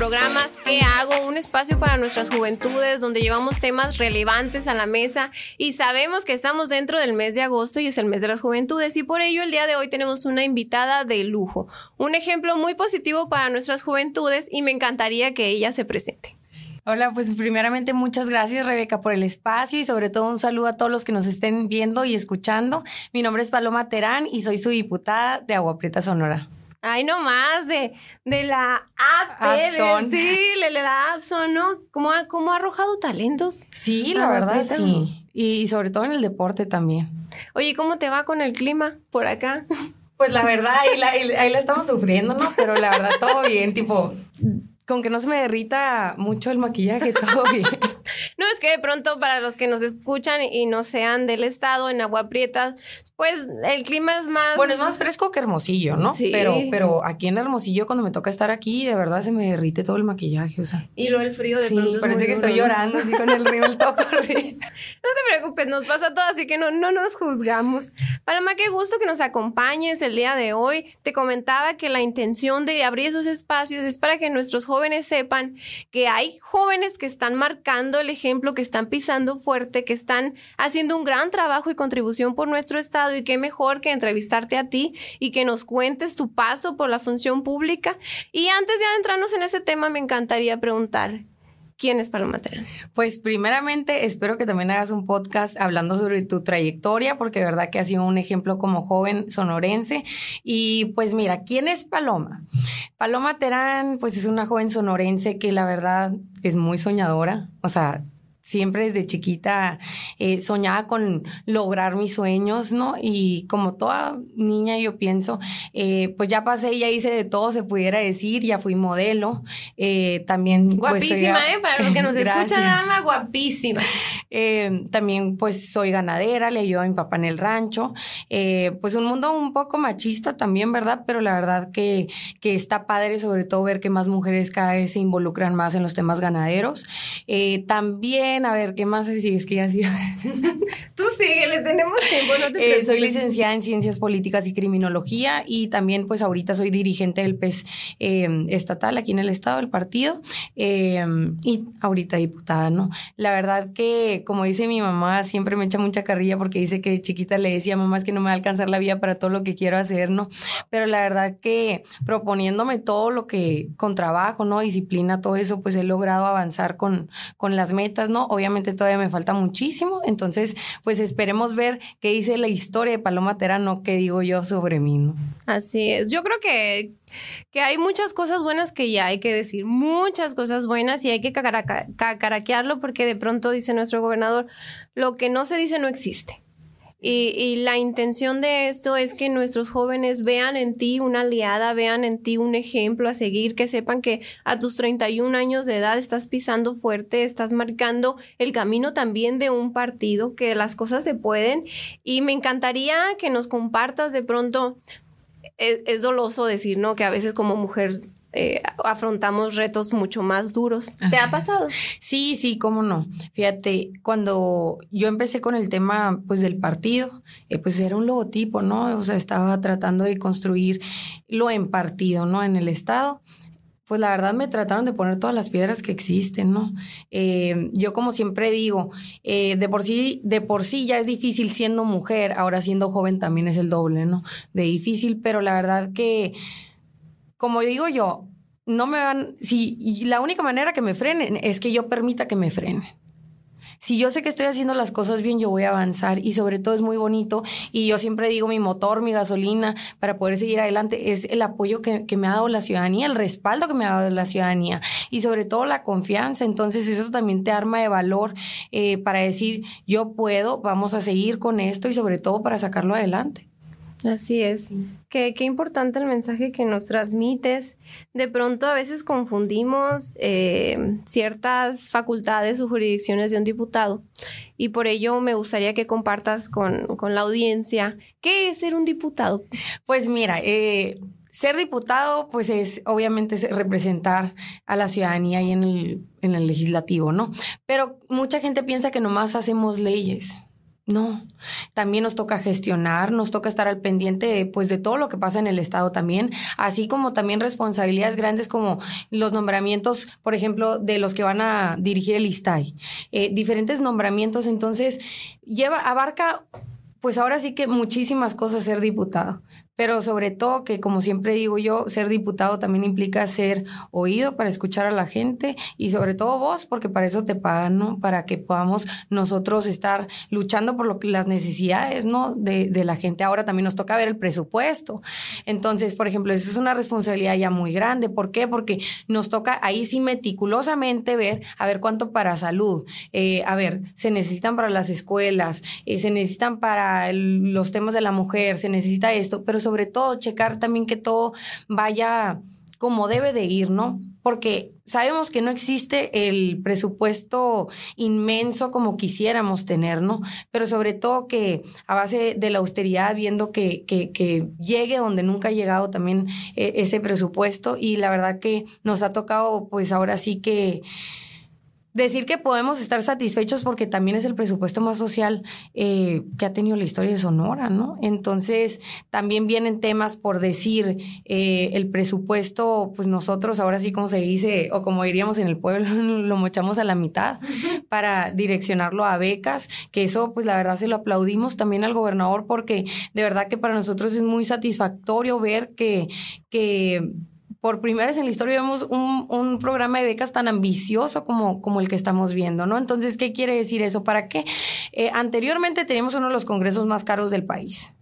programas ¿Qué hago? Un espacio para nuestras juventudes donde llevamos temas relevantes a la mesa y sabemos que estamos dentro del mes de agosto y es el mes de las juventudes y por ello el día de hoy tenemos una invitada de lujo, un ejemplo muy positivo para nuestras juventudes y me encantaría que ella se presente. Hola, pues primeramente muchas gracias Rebeca por el espacio y sobre todo un saludo a todos los que nos estén viendo y escuchando. Mi nombre es Paloma Terán y soy su diputada de Agua Prieta Sonora. Ay, no más de, de la app. Abson. Sí, de la Abson, ¿no? ¿Cómo ha, cómo ha arrojado talentos? Sí, la verdad Prieta. sí. Y, sobre todo en el deporte también. Oye, ¿cómo te va con el clima por acá? Pues la verdad, ahí la, ahí la estamos sufriendo, ¿no? Pero la verdad, todo bien, tipo, con que no se me derrita mucho el maquillaje, todo bien. No, es que de pronto para los que nos escuchan y no sean del estado, en Agua Prieta, pues el clima es más... Bueno, es más fresco que Hermosillo, ¿no? Sí. Pero, pero aquí en Hermosillo, cuando me toca estar aquí, de verdad se me derrite todo el maquillaje, o sea. Y luego el frío de Sí, pronto es parece que estoy llorando así con el rímel todo corrido. No te preocupes, nos pasa todo, así que no, no nos juzgamos. Paloma, qué gusto que nos acompañes el día de hoy. Te comentaba que la intención de abrir esos espacios es para que nuestros jóvenes sepan que hay jóvenes que están marcando el ejemplo, que están pisando fuerte, que están haciendo un gran trabajo y contribución por nuestro estado y qué mejor que entrevistarte a ti y que nos cuentes tu paso por la función pública. Y antes de adentrarnos en ese tema, me encantaría preguntar, ¿quién es Paloma Terán? Pues primeramente espero que también hagas un podcast hablando sobre tu trayectoria, porque de verdad que has sido un ejemplo como joven sonorense. Y pues mira, ¿quién es Paloma? Paloma Terán, pues es una joven sonorense que la verdad es muy soñadora, o sea... Siempre desde chiquita eh, soñaba con lograr mis sueños, ¿no? Y como toda niña yo pienso, eh, pues ya pasé, ya hice de todo, se pudiera decir, ya fui modelo, eh, también... pues, soy Guapísima, ¿eh? Para los que nos escuchan, dama, guapísima. Eh, también pues soy ganadera, le ayudo a mi papá en el rancho. Eh, pues un mundo un poco machista también, ¿verdad? Pero la verdad que, que está padre sobre todo ver que más mujeres cada vez se involucran más en los temas ganaderos. Eh, a ver, ¿qué más? Si es que ya sí. Tú sigue, le tenemos tiempo, no te Eh, soy licenciada en Ciencias Políticas y Criminología y también pues ahorita soy dirigente del PES eh, estatal aquí en el estado del partido eh, y ahorita diputada, ¿no? La verdad que como dice mi mamá siempre me echa mucha carrilla porque dice que chiquita le decía mamá es que no me va a alcanzar la vida para todo lo que quiero hacer, ¿no? Pero la verdad que proponiéndome todo lo que con trabajo, ¿no? Disciplina, todo eso, pues he logrado avanzar con, con las metas, ¿no? Obviamente todavía me falta muchísimo, entonces pues esperemos ver qué dice la historia de Paloma Terano, qué digo yo sobre mí, ¿no? Así es. Yo creo que, que hay muchas cosas buenas que ya hay que decir, muchas cosas buenas y hay que cacaraquearlo porque de pronto dice nuestro gobernador, lo que no se dice no existe. Y, la intención de esto es que nuestros jóvenes vean en ti una aliada, vean en ti un ejemplo a seguir, que sepan que a tus 31 años de edad estás pisando fuerte, estás marcando el camino también de un partido, que las cosas se pueden. Y me encantaría que nos compartas de pronto es, es doloso decir, ¿no? Que a veces como mujer eh, afrontamos retos mucho más duros. ¿Te ha es. pasado? Sí, sí, cómo no. Fíjate, cuando yo empecé con el tema pues del partido, eh, pues era un logotipo, ¿no? O sea, estaba tratando de construir lo en partido, ¿no? En el Estado. Pues la verdad me trataron de poner todas las piedras que existen, ¿no? Eh, yo como siempre digo, eh, de por sí, de por sí ya es difícil siendo mujer, ahora siendo joven también es el doble, ¿no? De difícil, pero la verdad que, como digo yo, no me van, si la única manera que me frenen es que yo permita que me frenen. Si yo sé que estoy haciendo las cosas bien, yo voy a avanzar y sobre todo es muy bonito y yo siempre digo mi motor, mi gasolina para poder seguir adelante es el apoyo que, que me ha dado la ciudadanía, el respaldo que me ha dado la ciudadanía y sobre todo la confianza. Entonces eso también te arma de valor eh, para decir yo puedo, vamos a seguir con esto y sobre todo para sacarlo adelante. Así es. Qué, qué importante el mensaje que nos transmites. De pronto a veces confundimos eh, ciertas facultades o jurisdicciones de un diputado y por ello me gustaría que compartas con, con la audiencia qué es ser un diputado. Pues mira, eh, ser diputado, pues es obviamente es representar a la ciudadanía y en el, en el legislativo, ¿no? Pero mucha gente piensa que nomás hacemos leyes. No, también nos toca gestionar, nos toca estar al pendiente pues de todo lo que pasa en el estado también, así como también responsabilidades grandes como los nombramientos, por ejemplo, de los que van a dirigir el ISTAI, eh, diferentes nombramientos, entonces lleva abarca pues ahora sí que muchísimas cosas ser diputado pero sobre todo que, como siempre digo yo, ser diputado también implica ser oído para escuchar a la gente y sobre todo vos, porque para eso te pagan, ¿no? Para que podamos nosotros estar luchando por lo que las necesidades, ¿no? De, de la gente. Ahora también nos toca ver el presupuesto. Entonces, por ejemplo, eso es una responsabilidad ya muy grande. ¿Por qué? Porque nos toca ahí sí meticulosamente ver, a ver cuánto para salud, eh, a ver, se necesitan para las escuelas, eh, se necesitan para los temas de la mujer, se necesita esto, pero sobre todo checar también que todo vaya como debe de ir, ¿no? Porque sabemos que no existe el presupuesto inmenso como quisiéramos tener, ¿no? Pero sobre todo que a base de la austeridad, viendo que, que, que llegue donde nunca ha llegado también eh, ese presupuesto y la verdad que nos ha tocado pues ahora sí que decir que podemos estar satisfechos porque también es el presupuesto más social eh, que ha tenido la historia de Sonora, ¿no? Entonces, también vienen temas por decir eh, el presupuesto, pues nosotros ahora sí, como se dice, o como diríamos en el pueblo, lo mochamos a la mitad para direccionarlo a becas, que eso, pues la verdad se lo aplaudimos también al gobernador porque de verdad que para nosotros es muy satisfactorio ver que, que por primera vez en la historia vemos un, un, programa de becas tan ambicioso como, como el que estamos viendo, ¿no? Entonces, ¿qué quiere decir eso? ¿Para qué? Eh, anteriormente teníamos uno de los congresos más caros del país.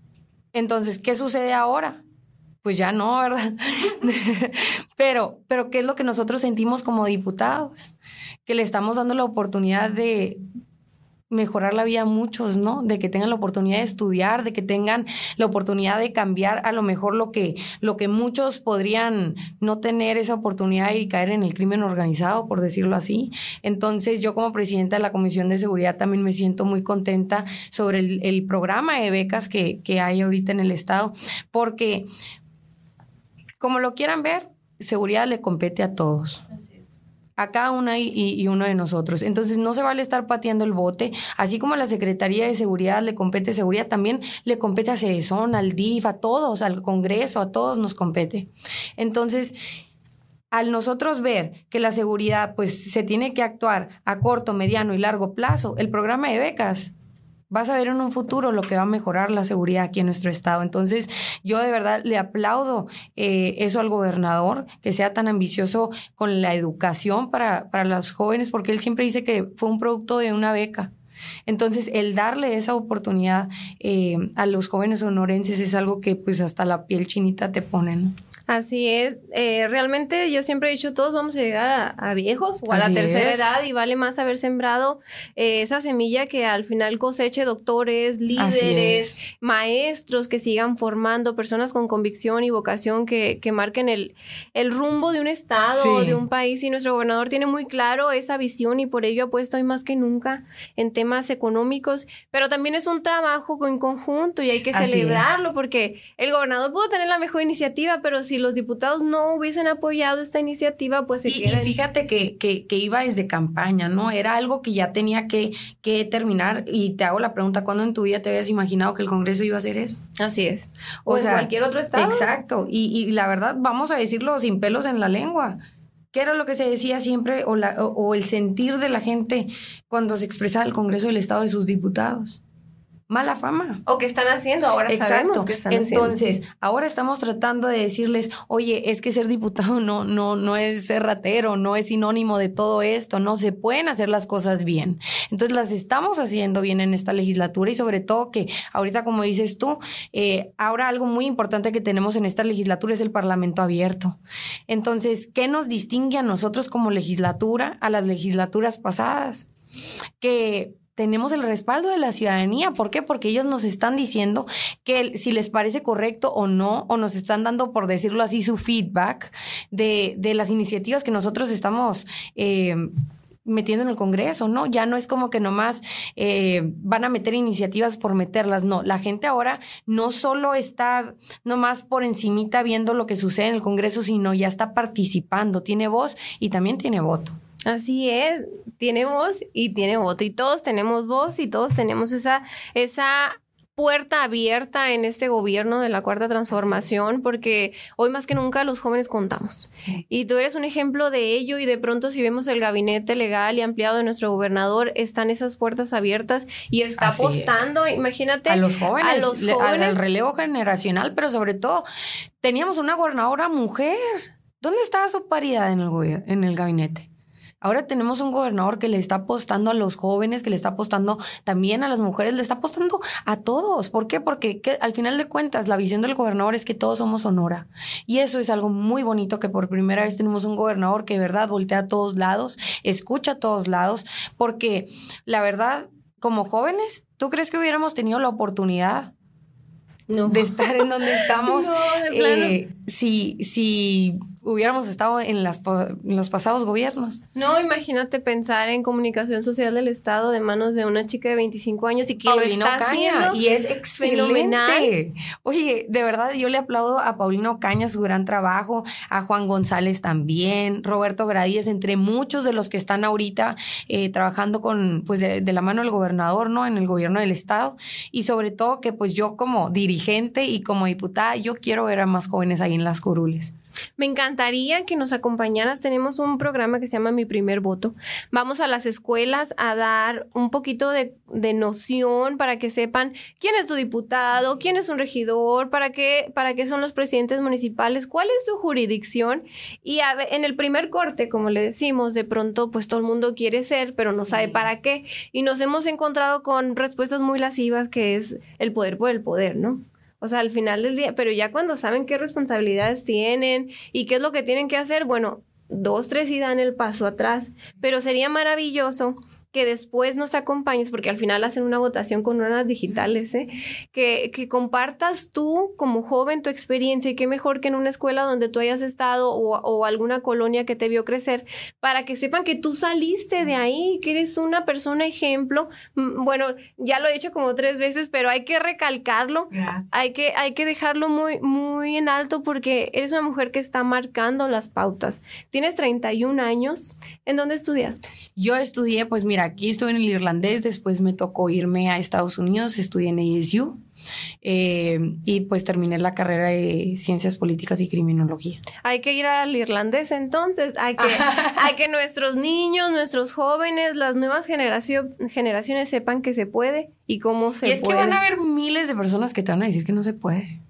Entonces, ¿qué sucede ahora? Pues ya no, ¿verdad? pero, pero, ¿qué es lo que nosotros sentimos como diputados? Que le estamos dando la oportunidad de, mejorar la vida a muchos, ¿no? De que tengan la oportunidad de estudiar, de que tengan la oportunidad de cambiar a lo mejor lo que, lo que muchos podrían no tener esa oportunidad y caer en el crimen organizado, por decirlo así. Entonces, yo como presidenta de la Comisión de Seguridad también me siento muy contenta sobre el, el programa de becas que, que hay ahorita en el Estado, porque como lo quieran ver, seguridad le compete a todos a cada una y, uno de nosotros. Entonces no se vale estar pateando el bote, así como a la Secretaría de Seguridad le compete seguridad, también le compete a CESON, al DIF, a todos, al Congreso, a todos nos compete. Entonces, al nosotros ver que la seguridad pues se tiene que actuar a corto, mediano y largo plazo, el programa de becas vas a ver en un futuro lo que va a mejorar la seguridad aquí en nuestro estado. Entonces, yo de verdad le aplaudo eh, eso al gobernador, que sea tan ambicioso con la educación para, para los jóvenes, porque él siempre dice que fue un producto de una beca. Entonces, el darle esa oportunidad eh, a los jóvenes honorenses es algo que pues hasta la piel chinita te pone, ¿no? Así es. Eh, realmente yo siempre he dicho, todos vamos a llegar a, viejos o a la tercera edad y vale más haber sembrado eh, esa semilla que al final coseche doctores, líderes, maestros que sigan formando, personas con convicción y vocación que, que marquen el, el rumbo de un estado, de un país. Y nuestro gobernador tiene muy claro esa visión y por ello ha puesto hoy más que nunca en temas económicos. Pero también es un trabajo en conjunto y hay que celebrarlo porque el gobernador pudo tener la mejor iniciativa, pero si los diputados no hubiesen apoyado esta iniciativa, pues se y, y fíjate que, que, que, iba desde campaña, ¿no? Era algo que ya tenía que, que terminar. Y te hago la pregunta, ¿cuándo en tu vida te habías imaginado que el Congreso iba a hacer eso? Así es. O, sea, cualquier otro estado. Exacto. Y, y la verdad, vamos a decirlo sin pelos en la lengua. ¿Qué era lo que se decía siempre o, la, o, o el sentir de la gente cuando se expresaba el Congreso del Estado de sus diputados? Mala fama. O que están haciendo, ahora sabemos que están Entonces, ahora estamos tratando de decirles, oye, es que ser diputado no, no, no es ser ratero, no es sinónimo de todo esto, no se pueden hacer las cosas bien. Entonces, las estamos haciendo bien en esta legislatura y sobre todo que ahorita, como dices tú, eh, ahora algo muy importante que tenemos en esta legislatura es el Parlamento abierto. Entonces, ¿qué nos distingue a nosotros como legislatura a las legislaturas pasadas? Que tenemos el respaldo de la ciudadanía. ¿Por qué? Porque ellos nos están diciendo que si les parece correcto o no, o nos están dando, por decirlo así, su feedback de, de las iniciativas que nosotros estamos eh, metiendo en el Congreso, ¿no? Ya no es como que nomás eh, van a meter iniciativas por meterlas, no. La gente ahora no solo está nomás por encimita viendo lo que sucede en el Congreso, sino ya está participando, tiene voz y también tiene voto. Así es, tiene voz y tiene voto y todos tenemos voz y todos tenemos esa, esa puerta abierta en este gobierno de la cuarta transformación porque hoy más que nunca los jóvenes contamos. Y tú eres un ejemplo de ello y de pronto si vemos el gabinete legal y ampliado de nuestro gobernador, están esas puertas abiertas y está apostando, imagínate, a los jóvenes, a los jóvenes. al relevo generacional, pero sobre todo teníamos una gobernadora mujer. ¿Dónde estaba su paridad en el, en el gabinete? Ahora tenemos un gobernador que le está apostando a los jóvenes, que le está apostando también a las mujeres, le está apostando a todos. ¿Por qué? Porque al final de cuentas la visión del gobernador es que todos somos Sonora. Y eso es algo muy bonito que por primera vez tenemos un gobernador que de verdad voltea a todos lados, escucha a todos lados, porque la verdad, como jóvenes, ¿tú crees que hubiéramos tenido la oportunidad de estar en donde estamos. No, eh, si, si hubiéramos estado en, las, los pasados gobiernos. No, imagínate pensar en comunicación social del Estado de manos de una chica de 25 años y que lo está Caña, y es excelente. Oye, de verdad yo le aplaudo a Paulino Caña su gran trabajo, a Juan González también, Roberto Gradíez, entre muchos de los que están ahorita eh, trabajando con, pues de, de la mano del gobernador, ¿no? En el gobierno del Estado y sobre todo que pues yo como dirigente y como diputada, yo quiero ver a más jóvenes ahí en las curules. Me encantaría que nos acompañaras. Tenemos un programa que se llama Mi Primer Voto. Vamos a las escuelas a dar un poquito de, noción para que sepan quién es tu diputado, quién es un regidor, para qué, para qué son los presidentes municipales, cuál es su jurisdicción. Y en el primer corte, como le decimos, de pronto pues todo el mundo quiere ser, pero no sabe para qué. Y nos hemos encontrado con respuestas muy lascivas que es el poder por el poder, ¿no? O sea, al final del día, pero ya cuando saben qué responsabilidades tienen y qué es lo que tienen que hacer, bueno, dos, tres y dan el paso atrás. Pero sería maravilloso que después nos acompañes, porque al final hacen una votación con unas digitales, ¿eh? que, que, compartas tú como joven tu experiencia y qué mejor que en una escuela donde tú hayas estado o, o, alguna colonia que te vio crecer, para que sepan que tú saliste de ahí, que eres una persona ejemplo. Mm, bueno, ya lo he dicho como tres veces, pero hay que recalcarlo, hay que, hay que dejarlo muy, muy en alto porque eres una mujer que está marcando las pautas. Tienes 31 años, ¿en dónde estudiaste? Yo estudié, pues mira, aquí estuve en el irlandés, después me tocó irme a Estados Unidos, estudié en ASU. Eh, y pues terminé la carrera de ciencias políticas y criminología. Hay que ir al irlandés entonces, hay que, hay que nuestros niños, nuestros jóvenes, las nuevas generaciones sepan que se puede y cómo se puede. Y es que van a haber miles de personas que te van a decir que no se puede.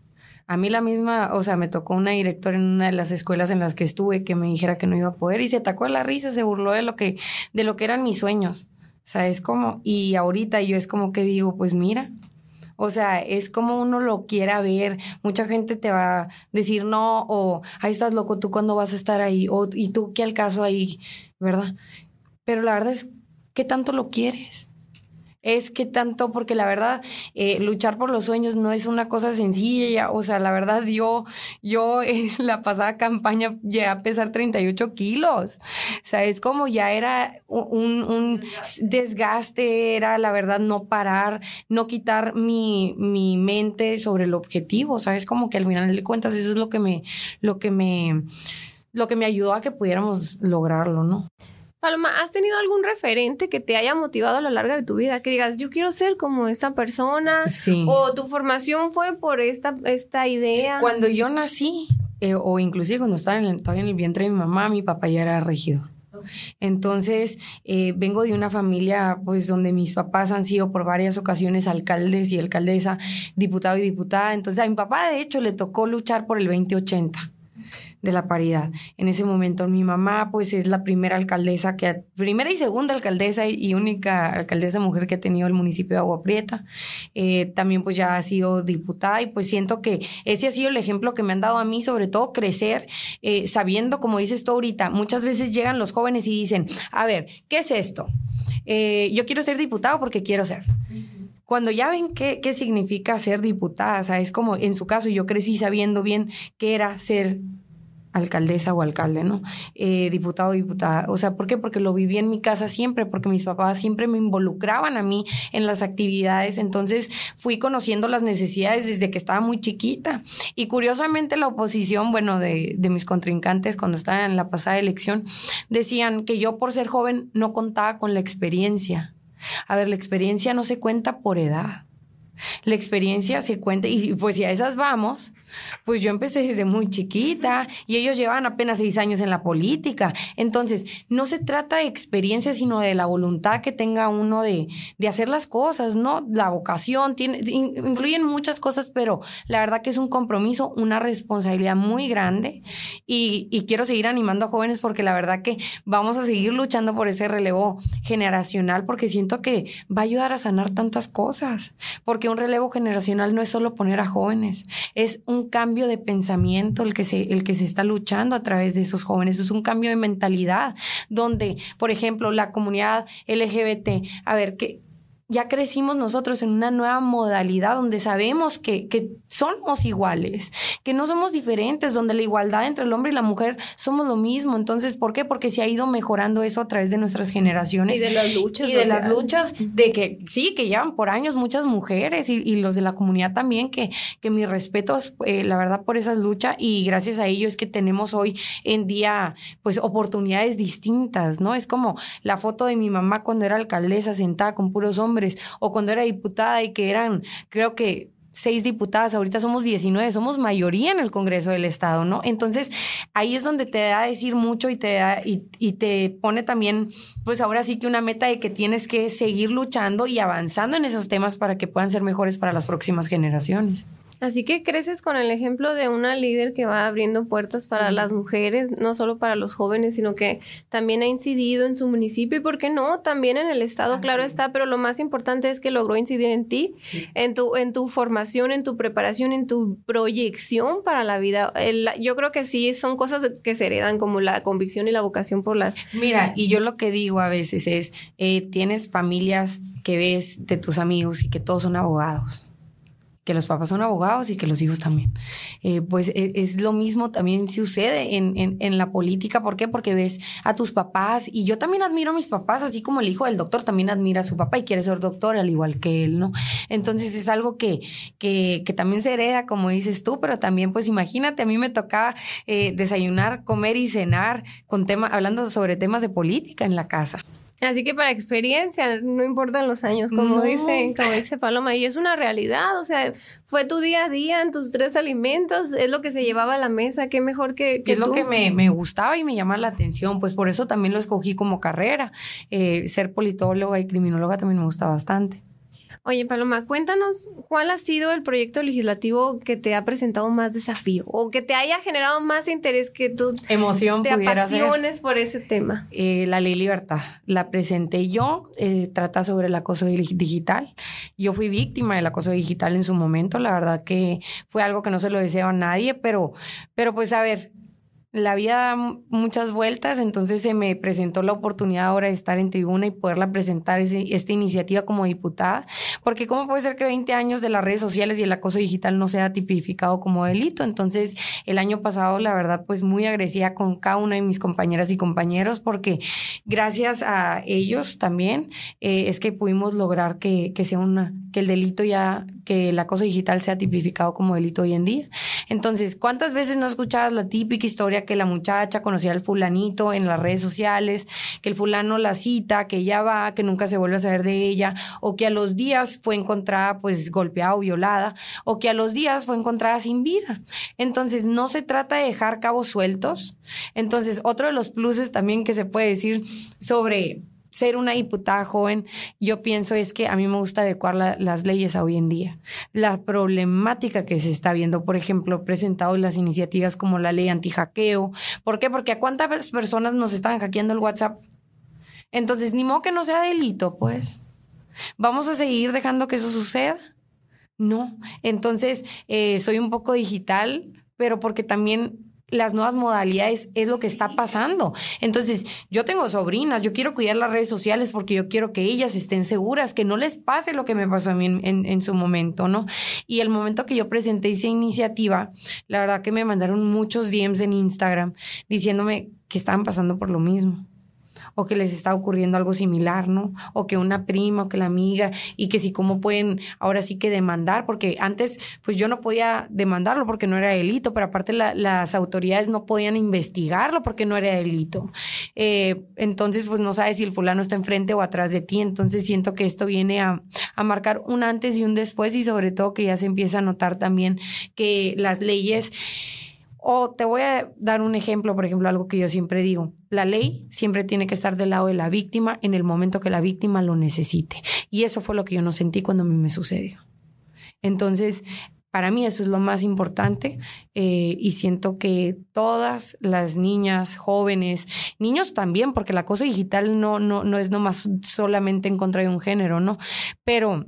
A mí la misma, o sea, me tocó una directora en una de las escuelas en las que estuve que me dijera que no iba a poder y se atacó a la risa, se burló de lo que, de lo que eran mis sueños. O sea, es como, y ahorita yo es como que digo, pues mira, o sea, es como uno lo quiera ver. Mucha gente te va a decir no, o ahí estás loco, tú cuándo vas a estar ahí, o y tú qué al caso ahí, ¿verdad? Pero la verdad es, ¿qué tanto lo quieres? Es que tanto, porque la verdad, eh, luchar por los sueños no es una cosa sencilla, o sea, la verdad, yo, yo en la pasada campaña llegué a pesar 38 kilos, o sea, es como ya era un, un desgaste, era la verdad no parar, no quitar mi, mi mente sobre el objetivo, o sea, es como que al final de cuentas eso es lo que me, lo que me, lo que me ayudó a que pudiéramos lograrlo, ¿no? Paloma, ¿has tenido algún referente que te haya motivado a lo largo de tu vida? Que digas, yo quiero ser como esta persona. Sí. O tu formación fue por esta, esta idea. Cuando yo nací, eh, o inclusive cuando estaba en el, todavía en el vientre de mi mamá, mi papá ya era regido. Entonces, eh, vengo de una familia, pues, donde mis papás han sido por varias ocasiones alcaldes y alcaldesa, diputado y diputada. Entonces, a mi papá, de hecho, le tocó luchar por el 2080 de la paridad. En ese momento mi mamá pues es la primera alcaldesa que, primera y segunda alcaldesa y única alcaldesa mujer que ha tenido el municipio de Agua Prieta. Eh, también pues ya ha sido diputada y pues siento que ese ha sido el ejemplo que me han dado a mí, sobre todo crecer eh, sabiendo, como dices tú ahorita, muchas veces llegan los jóvenes y dicen, a ver, ¿qué es esto? Eh, yo quiero ser diputado porque quiero ser cuando ya ven qué, qué significa ser diputada, o sea, es como en su caso yo crecí sabiendo bien qué era ser alcaldesa o alcalde, ¿no? Eh, diputado o diputada. O sea, ¿por qué? Porque lo viví en mi casa siempre, porque mis papás siempre me involucraban a mí en las actividades. Entonces fui conociendo las necesidades desde que estaba muy chiquita. Y curiosamente la oposición, bueno, de, de mis contrincantes cuando estaba en la pasada elección, decían que yo por ser joven no contaba con la experiencia. A ver, la experiencia no se cuenta por edad. La experiencia se cuenta, y pues si a esas vamos, pues yo empecé desde muy chiquita y ellos llevan apenas seis años en la política. Entonces, no se trata de experiencia, sino de la voluntad que tenga uno de, de hacer las cosas, ¿no? La vocación, tiene, influyen muchas cosas, pero la verdad que es un compromiso, una responsabilidad muy grande y, y quiero seguir animando a jóvenes porque la verdad que vamos a seguir luchando por ese relevo generacional porque siento que va a ayudar a sanar tantas cosas, porque un relevo generacional no es solo poner a jóvenes, es un cambio de pensamiento el que se, el que se está luchando a través de esos jóvenes. Es un cambio de mentalidad donde, por ejemplo, la comunidad LGBT, a ver, que ya crecimos nosotros en una nueva modalidad donde sabemos que, que, somos iguales, que no somos diferentes, donde la igualdad entre el hombre y la mujer somos lo mismo. Entonces, ¿por qué? Porque se ha ido mejorando eso a través de nuestras generaciones. Y de las luchas. Y de las luchas de que sí, que llevan por años muchas mujeres y, y los de la comunidad también, que, que mis respetos, eh, la verdad, por esas luchas y gracias a ello es que tenemos hoy en día, pues, oportunidades distintas, ¿no? Es como la foto de mi mamá cuando era alcaldesa sentada con puros hombres o cuando era diputada y que eran, creo que seis diputadas, ahorita somos 19, somos mayoría en el Congreso del Estado, ¿no? Entonces, ahí es donde te da a decir mucho y te da, y, y, te pone también, pues ahora sí que una meta de que tienes que seguir luchando y avanzando en esos temas para que puedan ser mejores para las próximas generaciones. Así que creces con el ejemplo de una líder que va abriendo puertas para sí. las mujeres, no solo para los jóvenes, sino que también ha incidido en su municipio y, ¿por qué no? También en el Estado, Así claro está, pero lo más importante es que logró incidir en ti, sí. en, tu, en tu formación, en tu preparación, en tu proyección para la vida. El, yo creo que sí, son cosas que se heredan como la convicción y la vocación por las... Mira, y yo lo que digo a veces es, eh, tienes familias que ves de tus amigos y que todos son abogados que los papás son abogados y que los hijos también. Eh, pues es, es, lo mismo también sucede en, en, en, la política. ¿Por qué? Porque ves a tus papás y yo también admiro a mis papás, así como el hijo del doctor también admira a su papá y quiere ser doctor al igual que él, ¿no? Entonces es algo que, que, que también se hereda, como dices tú, pero también pues imagínate, a mí me tocaba eh, desayunar, comer y cenar con tema, hablando sobre temas de política en la casa. Así que para experiencia, no importan los años, como no. dice, como dice Paloma, y es una realidad, o sea, fue tu día a día en tus tres alimentos, es lo que se llevaba a la mesa, qué mejor que, que Es tú? lo que me, me, gustaba y me llama la atención, pues por eso también lo escogí como carrera. Eh, ser politóloga y criminóloga también me gusta bastante. Oye, Paloma, cuéntanos cuál ha sido el proyecto legislativo que te ha presentado más desafío o que te haya generado más interés que tú emoción te apasiones ser. por ese tema. Eh, la ley libertad la presenté yo, eh, trata sobre el acoso digital. Yo fui víctima del acoso digital en su momento, la verdad que fue algo que no se lo deseo a nadie, pero, pero pues a ver, la vida da muchas vueltas, entonces se me presentó la oportunidad ahora de estar en tribuna y poderla presentar ese, esta iniciativa como diputada, porque cómo puede ser que 20 años de las redes sociales y el acoso digital no sea tipificado como delito. Entonces, el año pasado, la verdad, pues muy agresiva con cada una de mis compañeras y compañeros, porque gracias a ellos también eh, es que pudimos lograr que, que sea una, que el delito ya, que el acoso digital sea tipificado como delito hoy en día. Entonces, ¿cuántas veces no escuchabas la típica historia que la muchacha conocía al fulanito en las redes sociales, que el fulano la cita, que ella va, que nunca se vuelve a saber de ella, o que a los días fue encontrada pues golpeada o violada, o que a los días fue encontrada sin vida? Entonces, no se trata de dejar cabos sueltos. Entonces, otro de los pluses también que se puede decir sobre ser una diputada joven, yo pienso es que a mí me gusta adecuar la, las leyes a hoy en día. La problemática que se está viendo, por ejemplo, presentado las iniciativas como la ley anti-hackeo. ¿Por qué? Porque a cuántas personas nos están hackeando el WhatsApp. Entonces, ni modo que no sea delito, pues. ¿Vamos a seguir dejando que eso suceda? No. Entonces, eh, soy un poco digital, pero porque también las nuevas modalidades es lo que está pasando. Entonces, yo tengo sobrinas, yo quiero cuidar las redes sociales porque yo quiero que ellas estén seguras, que no les pase lo que me pasó a mí en, en, su momento, ¿no? Y el momento que yo presenté esa iniciativa, la verdad que me mandaron muchos DMs en Instagram diciéndome que estaban pasando por lo mismo o que les está ocurriendo algo similar, ¿no? O que una prima o que la amiga y que si cómo pueden ahora sí que demandar, porque antes pues yo no podía demandarlo porque no era delito, pero aparte las autoridades no podían investigarlo porque no era delito. Eh, entonces pues no sabes si el fulano está enfrente o atrás de ti, entonces siento que esto viene a, a marcar un antes y un después y sobre todo que ya se empieza a notar también que las leyes o te voy a dar un ejemplo, por ejemplo, algo que yo siempre digo. La ley siempre tiene que estar del lado de la víctima en el momento que la víctima lo necesite. Y eso fue lo que yo no sentí cuando a mí me sucedió. Entonces, para mí eso es lo más importante eh, y siento que todas las niñas, jóvenes, niños también, porque la cosa digital no, no, no es nomás solamente en contra de un género, ¿no? Pero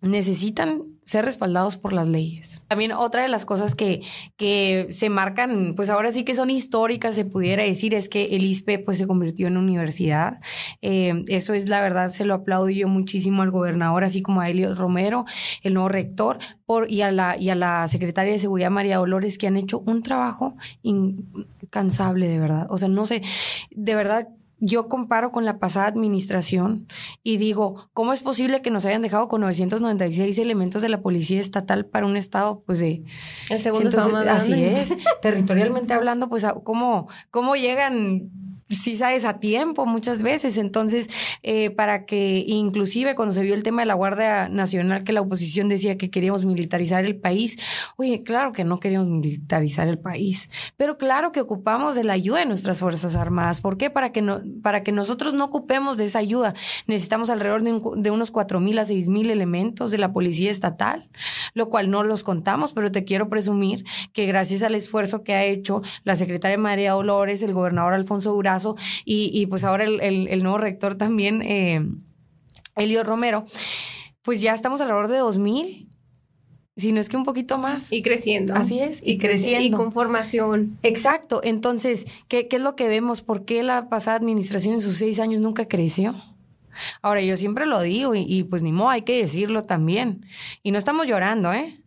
necesitan ser respaldados por las leyes. También otra de las cosas que, que se marcan, pues ahora sí que son históricas, se pudiera decir, es que el ISPE pues se convirtió en universidad. Eh, eso es la verdad, se lo aplaudo yo muchísimo al gobernador, así como a Elio Romero, el nuevo rector, por, y, a la, y a la secretaria de Seguridad María Dolores, que han hecho un trabajo incansable, de verdad. O sea, no sé, de verdad yo comparo con la pasada administración y digo, ¿cómo es posible que nos hayan dejado con 996 elementos de la policía estatal para un estado, pues de... El segundo Así es, territorialmente hablando, pues, ¿cómo, cómo llegan si sabes a tiempo muchas veces. Entonces, eh, para que inclusive cuando se vio el tema de la Guardia Nacional, que la oposición decía que queríamos militarizar el país, oye, claro que no queríamos militarizar el país, pero claro que ocupamos de la ayuda de nuestras Fuerzas Armadas. ¿Por qué? Para que, no, para que nosotros no ocupemos de esa ayuda. Necesitamos alrededor de, de unos cuatro mil a seis mil elementos de la Policía Estatal, lo cual no los contamos, pero te quiero presumir que gracias al esfuerzo que ha hecho la secretaria María Dolores, el gobernador Alfonso Y, pues ahora el, nuevo rector también, eh, Elio Romero, pues ya estamos alrededor de 2000 si no es que un poquito más. Y creciendo. Así es, y, creciendo. Y con formación. Exacto. Entonces, ¿qué, ¿qué, es lo que vemos? ¿Por qué la pasada administración en sus seis años nunca creció? Ahora, yo siempre lo digo y, y pues ni modo, hay que decirlo también. Y no estamos llorando, ¿eh?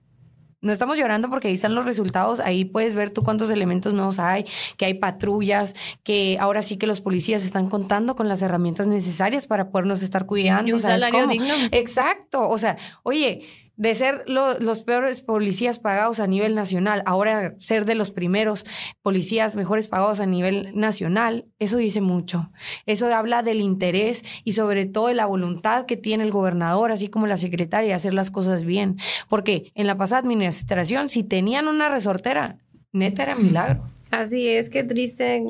No estamos llorando porque ahí están los resultados, ahí puedes ver tú cuántos elementos nuevos hay, que hay patrullas, que ahora sí que los policías están contando con las herramientas necesarias para podernos estar cuidando. un salario digno. Exacto, o sea, oye, de ser los peores policías pagados a nivel nacional, ahora ser de los primeros policías mejores pagados a nivel nacional, eso dice mucho. Eso habla del interés y sobre todo de la voluntad que tiene el gobernador, así como la secretaria, de hacer las cosas bien. Porque en la pasada administración, si tenían una resortera, neta era milagro. Así es, que triste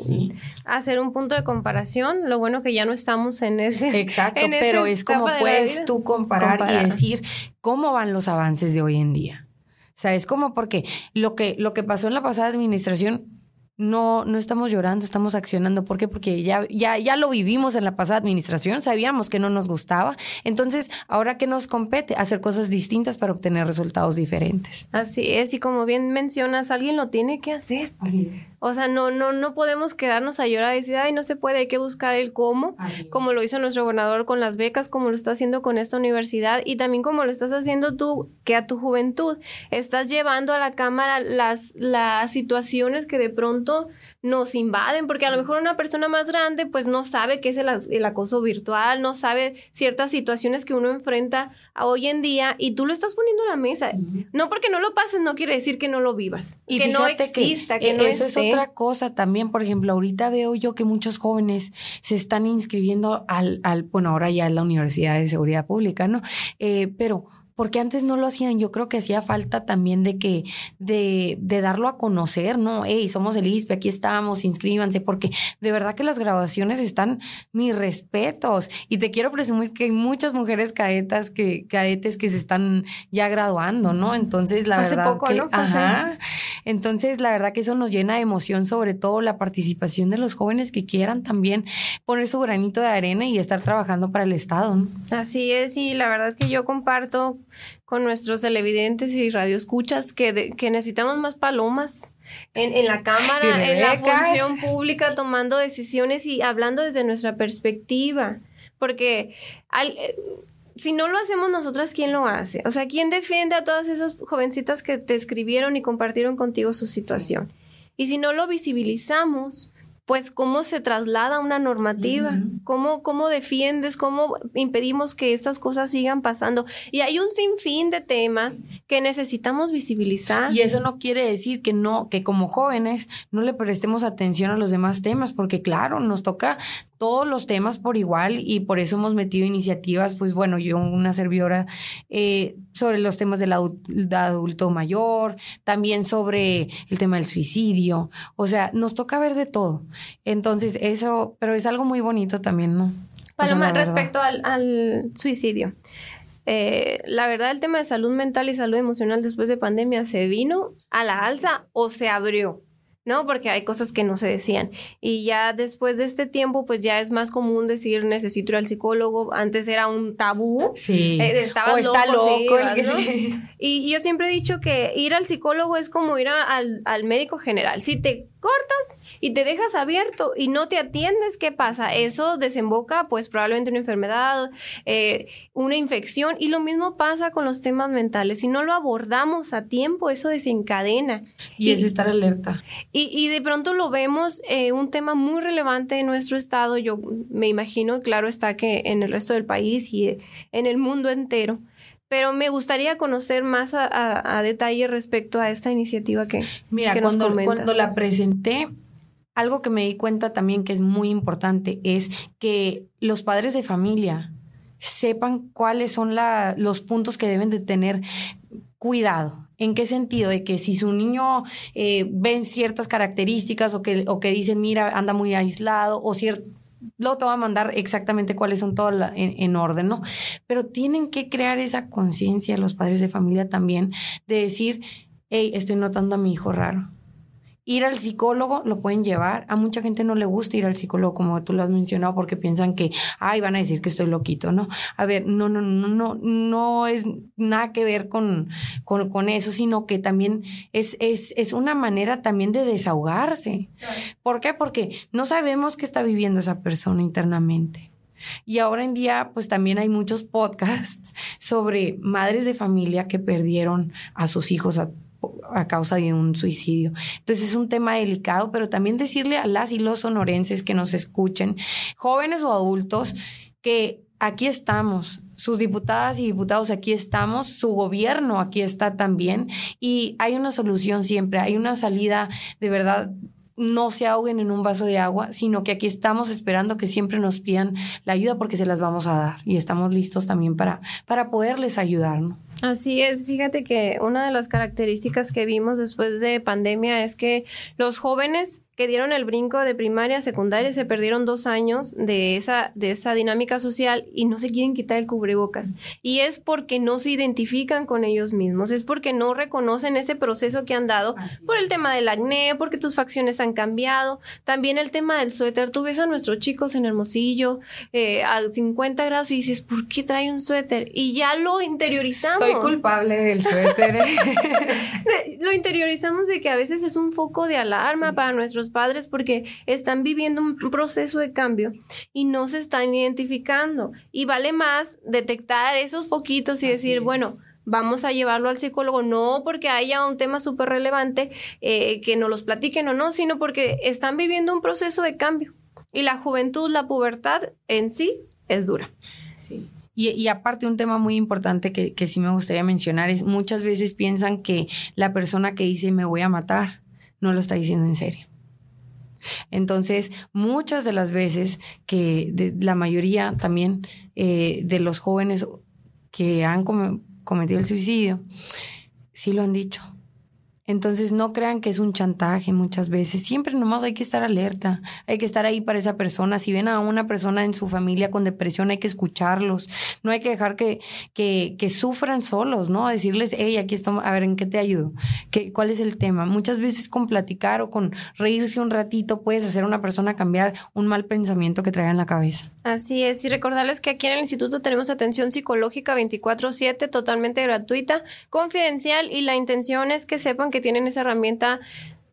hacer un punto de comparación. Lo bueno que ya no estamos en ese. Exacto, pero es como puedes tú comparar, y decir cómo van los avances de hoy en día. O sea, es como porque lo que, lo que pasó en la pasada administración no, no estamos llorando, estamos accionando. ¿Por qué? Porque ya, ya, ya lo vivimos en la pasada administración, sabíamos que no nos gustaba. Entonces, ahora que nos compete hacer cosas distintas para obtener resultados diferentes. Así es, y como bien mencionas, alguien lo tiene que hacer. Así es. O sea, no, no, no podemos quedarnos a llorar y decir, ay, no se puede, hay que buscar el cómo, como lo hizo nuestro gobernador con las becas, como lo está haciendo con esta universidad y también como lo estás haciendo tú, que a tu juventud. Estás llevando a la cámara las, las situaciones que de pronto nos invaden, porque a lo mejor una persona más grande pues no sabe qué es el, acoso virtual, no sabe ciertas situaciones que uno enfrenta hoy en día y tú lo estás poniendo a la mesa. No porque no lo pases no quiere decir que no lo vivas, y que no exista, que, no eso es otra cosa también, por ejemplo, ahorita veo yo que muchos jóvenes se están inscribiendo al, al bueno, ahora ya es la Universidad de Seguridad Pública, ¿no? Eh, pero porque antes no lo hacían. Yo creo que hacía falta también de que, de, de darlo a conocer, ¿no? Hey, somos el ISPE, aquí estamos, inscríbanse, porque de verdad que las graduaciones están mis respetos. Y te quiero presumir que hay muchas mujeres cadetas que, cadetes que se están ya graduando, ¿no? Entonces, la Hace verdad poco, que, ¿no? ajá. Entonces, la verdad que eso nos llena de emoción, sobre todo la participación de los jóvenes que quieran también poner su granito de arena y estar trabajando para el Estado, ¿no? Así es, y la verdad es que yo comparto con nuestros televidentes y radioescuchas que, que necesitamos más palomas en, la cámara, en la función pública, tomando decisiones y hablando desde nuestra perspectiva. Porque al, eh, si no lo hacemos nosotras, ¿quién lo hace? O sea, ¿quién defiende a todas esas jovencitas que te escribieron y compartieron contigo su situación? Y si no lo visibilizamos, pues cómo se traslada una normativa, ¿Cómo, cómo defiendes, cómo impedimos que estas cosas sigan pasando. Y hay un sinfín de temas que necesitamos visibilizar. Y eso no quiere decir que no, que como jóvenes no le prestemos atención a los demás temas, porque claro, nos toca todos los temas por igual y por eso hemos metido iniciativas, pues bueno, yo una servidora eh, sobre los temas del adulto mayor, también sobre el tema del suicidio, o sea, nos toca ver de todo. Entonces, eso, pero es algo muy bonito también, ¿no? Paloma, respecto al, suicidio. Eh, la verdad, el tema de salud mental y salud emocional después de pandemia se vino a la alza o se abrió. ¿No? Porque hay cosas que no se decían. Y ya después de este tiempo, pues ya es más común decir necesito ir al psicólogo. Antes era un tabú. Sí. Eh, estaba loco. y, yo siempre he dicho que ir al psicólogo es como ir al, al médico general. Si te cortas y te dejas abierto y no te atiendes, ¿qué pasa? Eso desemboca pues probablemente una enfermedad, eh, una infección y lo mismo pasa con los temas mentales. Si no lo abordamos a tiempo, eso desencadena. Y, es estar alerta. Y, y de pronto lo vemos eh, un tema muy relevante en nuestro estado. Yo me imagino, claro está que en el resto del país y en el mundo entero pero me gustaría conocer más a, detalle respecto a esta iniciativa que, Mira, cuando, cuando la presenté, algo que me di cuenta también que es muy importante es que los padres de familia sepan cuáles son los puntos que deben de tener cuidado. ¿En qué sentido? De que si su niño eh, ven ciertas características o que, o que dicen, mira, anda muy aislado o cierto Luego te voy a mandar exactamente cuáles son todas en, orden, ¿no? Pero tienen que crear esa conciencia los padres de familia también de decir, hey, estoy notando a mi hijo raro Ir al psicólogo lo pueden llevar. A mucha gente no le gusta ir al psicólogo, como tú lo has mencionado, porque piensan que, ay, van a decir que estoy loquito, ¿no? A ver, no, no, no, no, no es nada que ver con, con, eso, sino que también es, es, es una manera también de desahogarse. ¿Por qué? Porque no sabemos qué está viviendo esa persona internamente. Y ahora en día, pues también hay muchos podcasts sobre madres de familia que perdieron a sus hijos a a causa de un suicidio. Entonces es un tema delicado, pero también decirle a las y los sonorenses que nos escuchen, jóvenes o adultos, que aquí estamos, sus diputadas y diputados aquí estamos, su gobierno aquí está también y hay una solución siempre, hay una salida de verdad no se ahoguen en un vaso de agua, sino que aquí estamos esperando que siempre nos pidan la ayuda porque se las vamos a dar y estamos listos también para, para poderles ayudar. ¿no? Así es, fíjate que una de las características que vimos después de pandemia es que los jóvenes que dieron el brinco de primaria a secundaria se perdieron dos años de esa, de esa dinámica social y no se quieren quitar el cubrebocas. Y es porque no se identifican con ellos mismos, es porque no reconocen ese proceso que han dado por el tema del acné, porque tus facciones han cambiado. También el tema del suéter. Tú ves a nuestros chicos en Hermosillo eh, a 50 grados y dices, ¿por qué trae un suéter? Y ya lo interiorizamos. Soy culpable del suéter. lo interiorizamos de que a veces es un foco de alarma para nuestros padres porque están viviendo un proceso de cambio y no se están identificando. Y vale más detectar esos foquitos y decir, bueno, vamos a llevarlo al psicólogo, no porque haya un tema súper relevante eh, que nos los platiquen o no, sino porque están viviendo un proceso de cambio. Y la juventud, la pubertad en sí es dura. Sí. Y, aparte un tema muy importante que, que sí me gustaría mencionar es muchas veces piensan que la persona que dice me voy a matar no lo está diciendo en serio. Entonces, muchas de las veces que de, la mayoría también eh, de los jóvenes que han cometido el suicidio, sí lo han dicho. Entonces no crean que es un chantaje muchas veces. Siempre nomás hay que estar alerta. Hay que estar ahí para esa persona. Si ven a una persona en su familia con depresión, hay que escucharlos. No hay que dejar que, que, que sufran solos, ¿no? Decirles, hey, aquí estamos, a ver, ¿en qué te ayudo? ¿Qué, ¿Cuál es el tema? Muchas veces con platicar o con reírse un ratito puedes hacer a una persona cambiar un mal pensamiento que trae en la cabeza. Así es. Y recordarles que aquí en el instituto tenemos atención psicológica 24/7, totalmente gratuita, confidencial y la intención es que sepan que tienen esa herramienta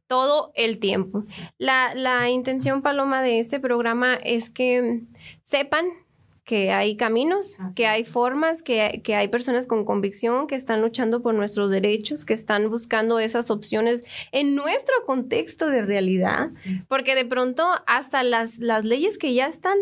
todo el tiempo. La, la intención, Paloma, de este programa es que sepan que hay caminos, que hay formas, que, que, hay personas con convicción que están luchando por nuestros derechos, que están buscando esas opciones en nuestro contexto de realidad, porque de pronto hasta las, las leyes que ya están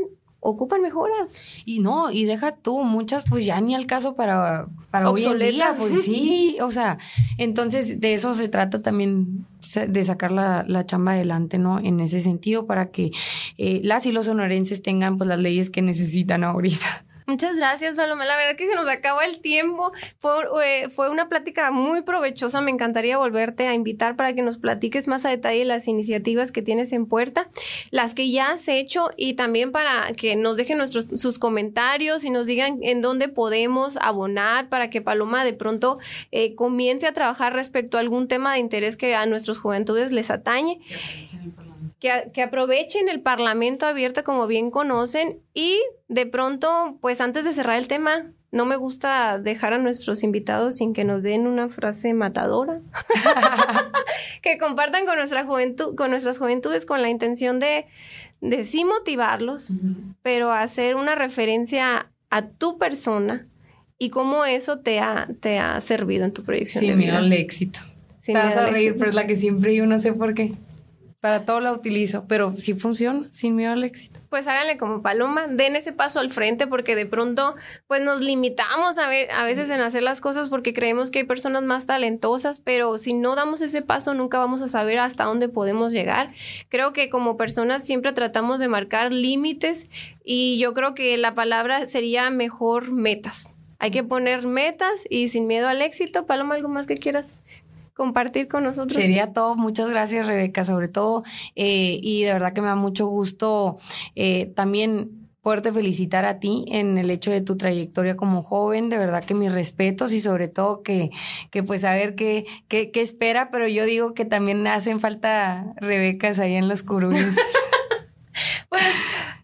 ocupan mejoras. Y no, y deja tú, muchas pues ya ni al caso para, para hoy en día, pues sí, o sea, entonces de eso se trata también de sacar la, la chamba adelante, ¿no? En ese sentido, para que eh, las y los sonorenses tengan pues las leyes que necesitan ahorita. Muchas gracias, Paloma. La verdad que se nos acaba el tiempo. Fue, eh, fue una plática muy provechosa. Me encantaría volverte a invitar para que nos platiques más a detalle las iniciativas que tienes en puerta, las que ya has hecho y también para que nos dejen nuestros, sus comentarios y nos digan en dónde podemos abonar para que Paloma de pronto eh, comience a trabajar respecto a algún tema de interés que a nuestros juventudes les atañe que, aprovechen el Parlamento abierto como bien conocen y de pronto, pues antes de cerrar el tema, no me gusta dejar a nuestros invitados sin que nos den una frase matadora. que compartan con nuestra juventud, con nuestras juventudes con la intención de, de sí motivarlos, pero hacer una referencia a tu persona y cómo eso te ha, te ha servido en tu proyección. Sin miedo al éxito. Sin Te vas a reír, pero es la que siempre yo no sé por qué. Para todo la utilizo, pero si funciona, sin miedo al éxito. Pues háganle como paloma, den ese paso al frente porque de pronto pues nos limitamos a ver a veces en hacer las cosas porque creemos que hay personas más talentosas, pero si no damos ese paso nunca vamos a saber hasta dónde podemos llegar. Creo que como personas siempre tratamos de marcar límites y yo creo que la palabra sería mejor metas. Hay que poner metas y sin miedo al éxito. Paloma, ¿algo más que quieras compartir con nosotros. Sería todo. Muchas gracias, Rebeca, sobre todo. Eh, y de verdad que me da mucho gusto eh, también poderte felicitar a ti en el hecho de tu trayectoria como joven, de verdad que mis respetos y sobre todo que, que pues saber qué, qué, qué espera, pero yo digo que también hacen falta Rebecas ahí en los curules. pues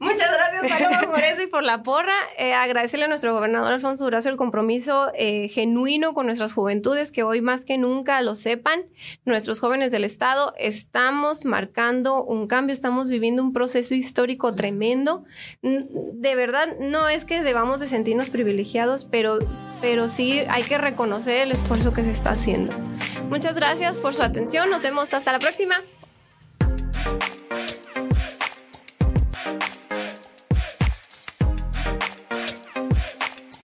Muchas gracias, Paloma, por eso y por la porra. Eh, agradecerle a nuestro gobernador Alfonso Durazo el compromiso eh, genuino con nuestras juventudes, que hoy más que nunca lo sepan. Nuestros jóvenes del Estado estamos marcando un cambio, estamos viviendo un proceso histórico tremendo. De verdad, no es que debamos de sentirnos privilegiados, pero, pero sí hay que reconocer el esfuerzo que se está haciendo. Muchas gracias por su atención. Nos vemos hasta la próxima.